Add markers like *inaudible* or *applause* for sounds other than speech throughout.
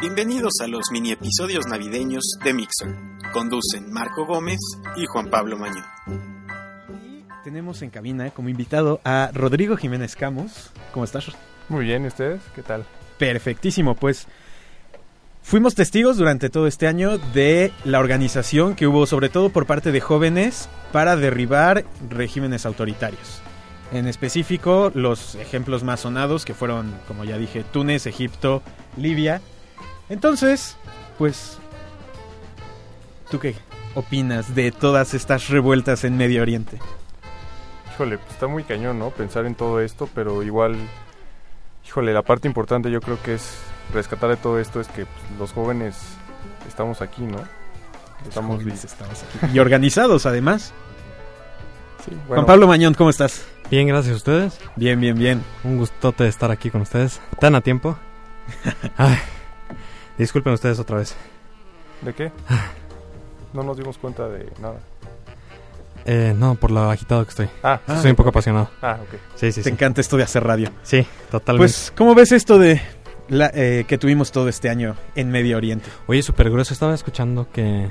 Bienvenidos a los mini episodios navideños de Mixer. Conducen Marco Gómez y Juan Pablo Mañón. Tenemos en cabina como invitado a Rodrigo Jiménez Camus. ¿Cómo estás? Muy bien, ¿y ustedes? ¿Qué tal? Perfectísimo, pues fuimos testigos durante todo este año de la organización que hubo sobre todo por parte de jóvenes para derribar regímenes autoritarios. En específico, los ejemplos más sonados que fueron, como ya dije, Túnez, Egipto, Libia. Entonces, pues, ¿tú qué opinas de todas estas revueltas en Medio Oriente? Híjole, pues está muy cañón, ¿no? Pensar en todo esto, pero igual, híjole, la parte importante yo creo que es rescatar de todo esto es que pues, los jóvenes estamos aquí, ¿no? Estamos, estamos aquí. Y organizados, además. Sí, bueno, Juan Pablo Mañón, ¿cómo estás? Bien, gracias a ustedes. Bien, bien, bien. Un gustote de estar aquí con ustedes. ¿Tan a tiempo? *laughs* Ay, disculpen ustedes otra vez. ¿De qué? No nos dimos cuenta de nada. Eh, no, por lo agitado que estoy. Ah, Ah, Estoy un poco apasionado. ah, ok. Sí, sí, Te sí. encanta esto de hacer radio. Sí, totalmente. Pues, ¿cómo ves esto de la, eh, que tuvimos todo este año en Medio Oriente? Oye, súper grueso. Estaba escuchando que...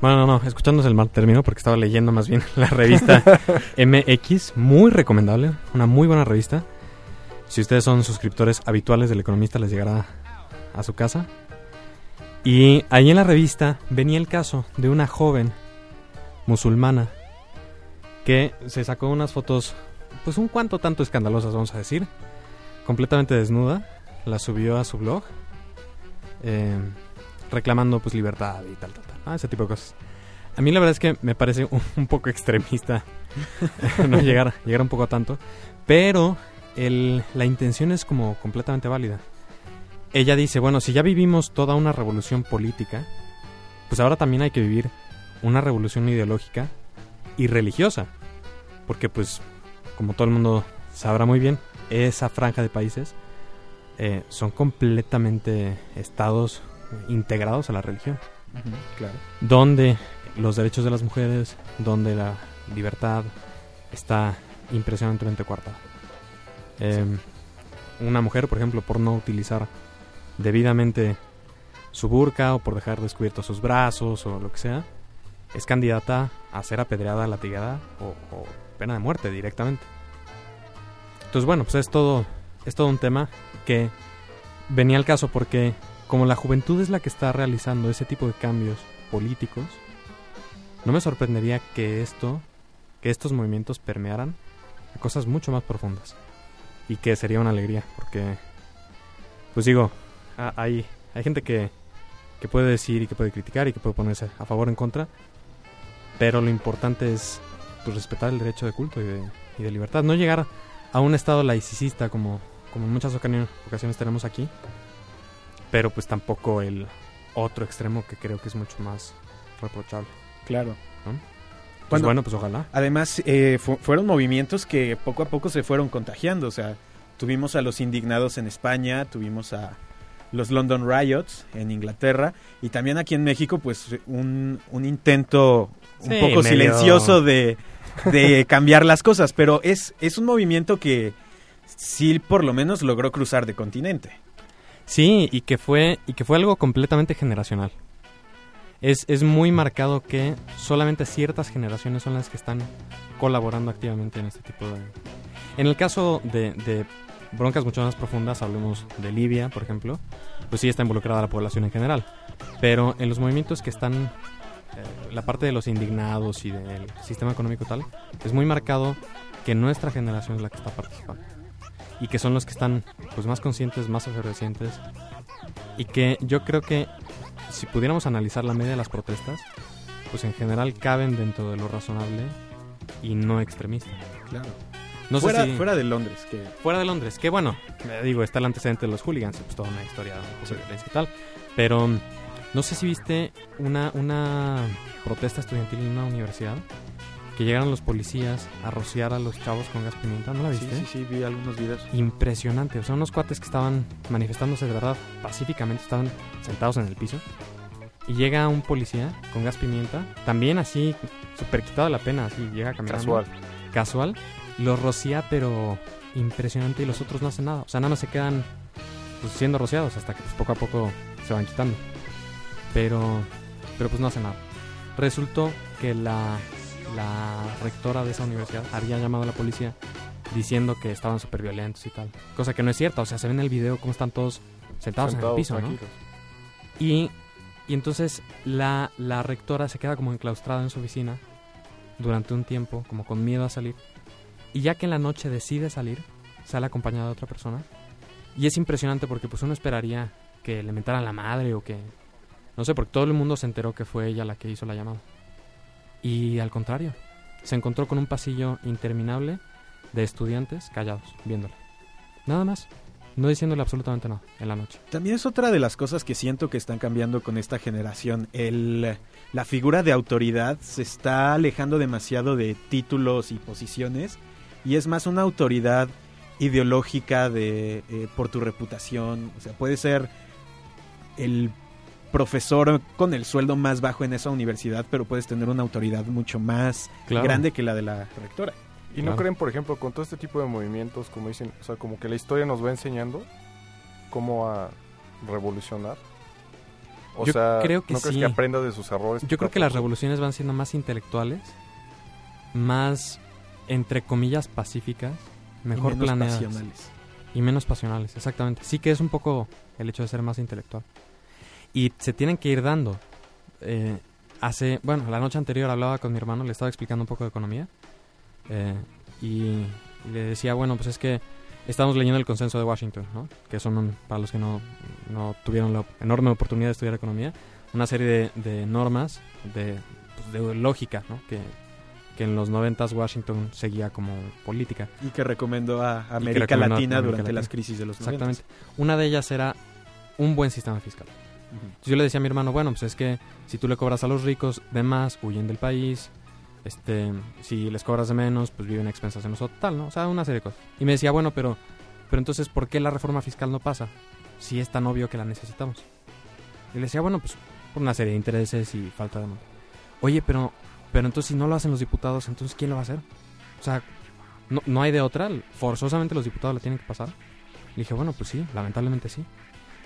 Bueno, no, no. Escuchándose el mal término porque estaba leyendo más bien *laughs* la revista *laughs* MX. Muy recomendable. Una muy buena revista. Si ustedes son suscriptores habituales del Economista, les llegará a su casa. Y ahí en la revista venía el caso de una joven musulmana que se sacó unas fotos, pues un cuanto tanto escandalosas, vamos a decir, completamente desnuda, la subió a su blog, eh, reclamando pues libertad y tal, tal, ¿no? ese tipo de cosas. A mí la verdad es que me parece un, *laughs* poco extremista *laughs* no llegar, llegar un poco a tanto, pero la intención es como completamente válida. Ella dice, bueno, si ya vivimos toda una revolución política, pues ahora también hay que vivir una revolución ideológica y religiosa. Porque pues, como todo el mundo sabrá muy bien, esa franja de países eh, son completamente estados integrados a la religión. Claro. Donde los derechos de las mujeres, donde la libertad está impresionantemente coartada. Eh, Una mujer, por ejemplo, por no utilizar debidamente su burka o por dejar descubiertos sus brazos o lo que sea, es candidata a ser apedreada, latigada o, o pena de muerte directamente. Entonces, bueno, pues es todo, es todo un tema que venía al caso porque como la juventud es la que está realizando ese tipo de cambios políticos, no me sorprendería que esto, que estos movimientos permearan a cosas mucho más profundas. Y que sería una alegría, porque, pues digo, hay, hay gente que, que puede decir y que puede criticar y que puede ponerse a favor o en contra, pero lo importante es pues, respetar el derecho de culto y de, libertad. No llegar a un estado laicista como, como en muchas ocasiones tenemos aquí, pero pues tampoco el otro extremo que creo que es mucho más reprochable. Claro. ¿no? Pues Bueno, bueno, pues ojalá. Además, eh, fu- fueron movimientos que poco a poco se fueron contagiando. O sea, tuvimos a los indignados en España, tuvimos a los London Riots en Inglaterra y también aquí en México, pues un, un intento un Sí, poco medio- silencioso de, de *laughs* cambiar las cosas. Pero es, es un movimiento que sí por lo menos logró cruzar de continente. Sí, y que fue, y que fue algo completamente generacional. Es, es muy marcado que solamente ciertas generaciones son las que están colaborando activamente en este tipo de... En el caso de, de broncas mucho más profundas, hablemos de Libia, por ejemplo, pues sí está involucrada la población en general. Pero en los movimientos que están, eh, la parte de los indignados y del sistema económico tal, es muy marcado que nuestra generación es la que está participando. Y que son los que están pues más conscientes, más efervescientes. Y que yo creo que si pudiéramos analizar la media de las protestas, pues en general caben dentro de lo razonable y no extremista. Claro. No fuera, sé si fuera de Londres, que fuera de Londres, que bueno, eh, digo, está el antecedente de los hooligans, pues toda una historia de violencia y tal, pero mm, no sé si viste una, una protesta estudiantil en una universidad que llegaron los policías a rociar a los chavos con gas pimienta, ¿no la sí, viste? sí, sí, vi algunos videos. Impresionante, o sea, unos cuates que estaban manifestándose de verdad pacíficamente, estaban sentados en el piso. Y llega un policía con gas pimienta, también así, súper quitado la pena, así llega caminando. Casual. Casual. Los rocía, pero impresionante, y los otros no hacen nada. O sea, nada más se quedan pues, siendo rociados hasta que pues, poco a poco se van quitando. Pero, pero pues no hace nada. Resultó que la, la rectora de esa universidad había llamado a la policía diciendo que estaban súper violentos y tal. Cosa que no es cierta, o sea, se ve en el video cómo están todos sentados, en el piso, ¿no? Y, y entonces la, la rectora se queda como enclaustrada en su oficina durante un tiempo, como con miedo a salir. Y ya que en la noche decide salir, sale acompañada de otra persona. Y es impresionante porque pues uno esperaría que le mentaran la madre o que... No sé, porque todo el mundo se enteró que fue ella la que hizo la llamada. Y al contrario, se encontró con un pasillo interminable de estudiantes callados, viéndola. Nada más, no diciéndole absolutamente nada en la noche. También es otra de las cosas que siento que están cambiando con esta generación. El, la figura de autoridad se está alejando demasiado de títulos y posiciones y es más una autoridad ideológica de eh, por tu reputación. O sea, puede ser el profesor con el sueldo más bajo en esa universidad, pero puedes tener una autoridad mucho más Claro. grande que la de la rectora. ¿Y no creen, por ejemplo, con todo este tipo de movimientos, como dicen, o sea, como que la historia nos va enseñando cómo a revolucionar? O Yo sea, creo que ¿no crees sí. que aprenda de sus errores? Yo creo que las revoluciones van siendo más intelectuales, más, entre comillas, pacíficas, mejor y menos planeadas pasionales. y menos pasionales, exactamente. Sí que es un poco el hecho de ser más intelectual. Y se tienen que ir dando. Eh, hace, bueno, la noche anterior hablaba con mi hermano, le estaba explicando un poco de economía eh, y le decía, bueno, pues es que estamos leyendo el consenso de Washington, ¿no? Que son, un- para los que no, no tuvieron la enorme oportunidad de estudiar economía, una serie de, de normas de, pues, de lógica, ¿no? Que, que en los noventas Washington seguía como política. Y que recomendó a América recomendó a Latina América durante Latina. las crisis de los Exactamente. Una de ellas era un buen sistema fiscal. 90. Entonces yo le decía a mi hermano, bueno, pues es que si tú le cobras a los ricos de más, huyen del país. Este, si les cobras de menos, pues viven a expensas de nosotros, tal, ¿no? O sea, una serie de cosas. Y me decía, bueno, pero, pero entonces, ¿por qué la reforma fiscal no pasa? Si es tan obvio que la necesitamos. Y le decía, bueno, pues por una serie de intereses y falta de... Oye, pero, pero entonces si no lo hacen los diputados, entonces ¿quién lo va a hacer? O sea, no, no hay de otra, forzosamente los diputados la tienen que pasar. Le dije, bueno, pues sí, lamentablemente sí.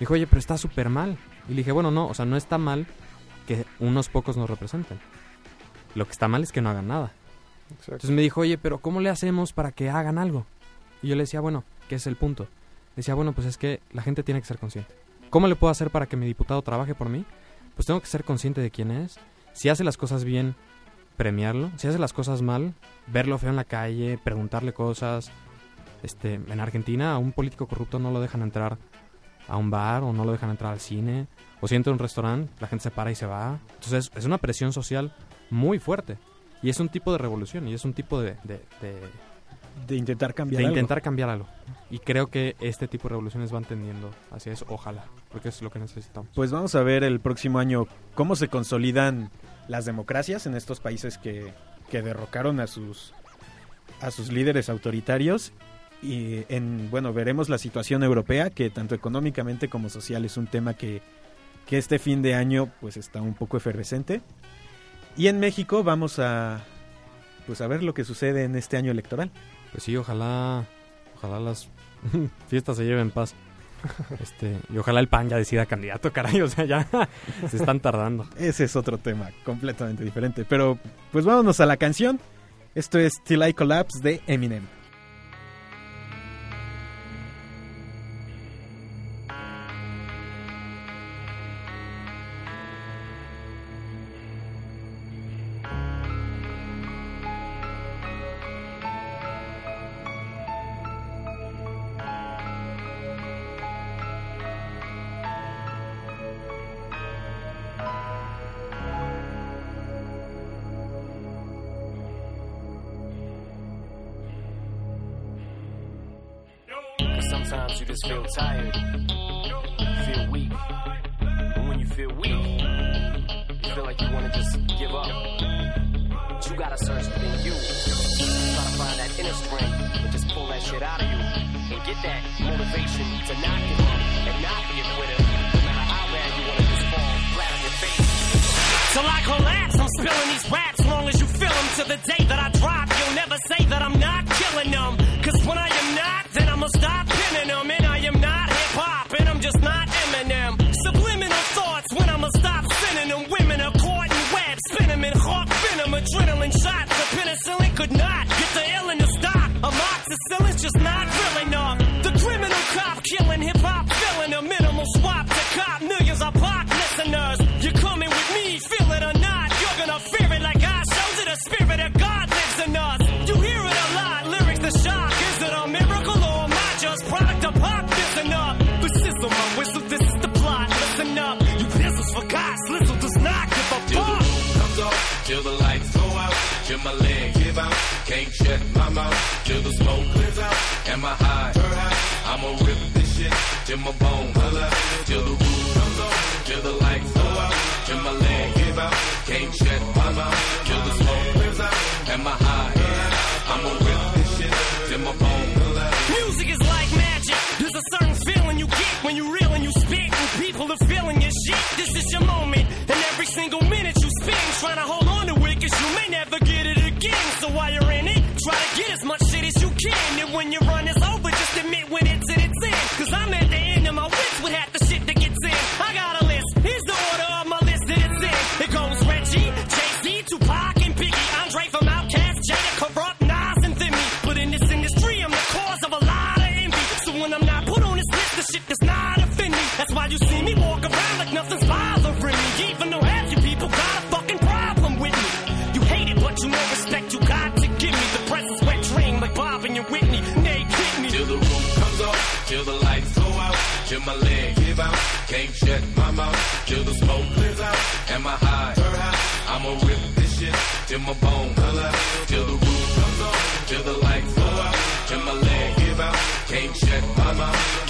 Dijo, oye, pero está súper mal. Y le dije, bueno, no, o sea, no está mal que unos pocos nos representen. Lo que está mal es que no hagan nada. Exacto. Entonces me dijo, oye, pero ¿cómo le hacemos para que hagan algo? Y yo le decía, bueno, ¿qué es el punto? Le decía, bueno, pues es que la gente tiene que ser consciente. ¿Cómo le puedo hacer para que mi diputado trabaje por mí? Pues tengo que ser consciente de quién es. Si hace las cosas bien, premiarlo. Si hace las cosas mal, verlo feo en la calle, preguntarle cosas. Este, en Argentina a un político corrupto no lo dejan entrar a un bar o no lo dejan entrar al cine. O si entra a un restaurante, la gente se para y se va. Entonces es una presión social muy fuerte. Y es un tipo de revolución y es un tipo de, de, de- De intentar cambiar de algo. intentar cambiar algo. Y creo que este tipo de revoluciones van tendiendo hacia eso, ojalá, porque es lo que necesitamos. Pues vamos a ver el próximo año cómo se consolidan las democracias en estos países que, que derrocaron a sus a sus líderes autoritarios y en bueno veremos la situación europea que tanto económicamente como social es un tema que, que este fin de año pues está un poco efervescente y en México vamos a pues a ver lo que sucede en este año electoral Pues sí, ojalá, ojalá las *laughs* fiestas se lleven paz. *laughs* Este, y ojalá el PAN ya decida candidato, caray, o sea, ya *laughs* se están tardando. Ese es otro tema completamente diferente. Pero pues vámonos a la canción. Esto es Till I Collapse de Eminem. Sometimes you just feel tired, feel weak. And when you feel weak, you feel like you wanna just give up. But you gotta search within you. Try to find that inner strength and just pull that shit out of you. And get that motivation to not give up and not be a quitter. No matter how bad you wanna just fall flat on your face. Till I collapse, I'm spilling these raps long as you feel them. To the day that I drop, you'll never say that I'm not killing them. Cause when I am not, I'ma stop pinning them. And I am at my mouth till the smoke clears out. Am I high? I'ma rip this shit till my bones till the roof comes on, till the lights go out, till my leg give out. Can't shut my mouth. go out till my leg give out. Can't shut my mouth till the smoke clears out and my high high. I'ma rip this shit till my bone collapse, till the roof comes on, till the lights go out, till my leg give out. Can't shut my mouth.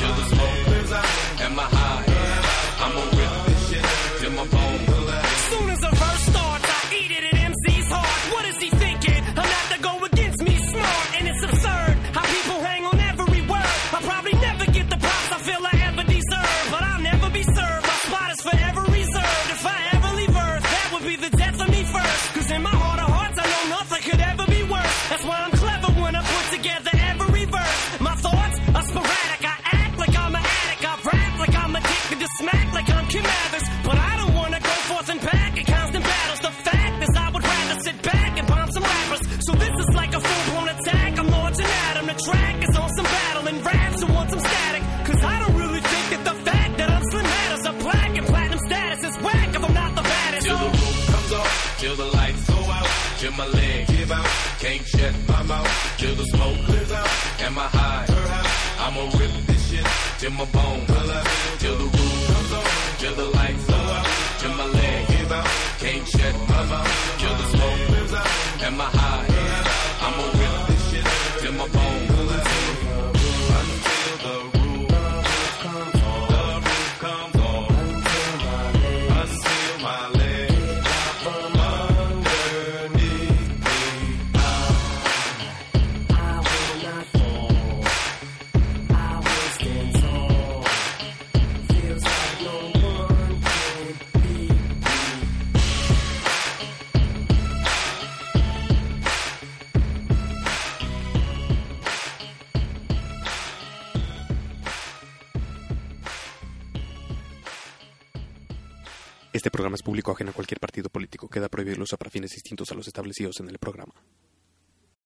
I'ma rip this shit to my bone. programa público ajeno a cualquier partido político. Queda prohibido el para fines distintos a los establecidos en el programa.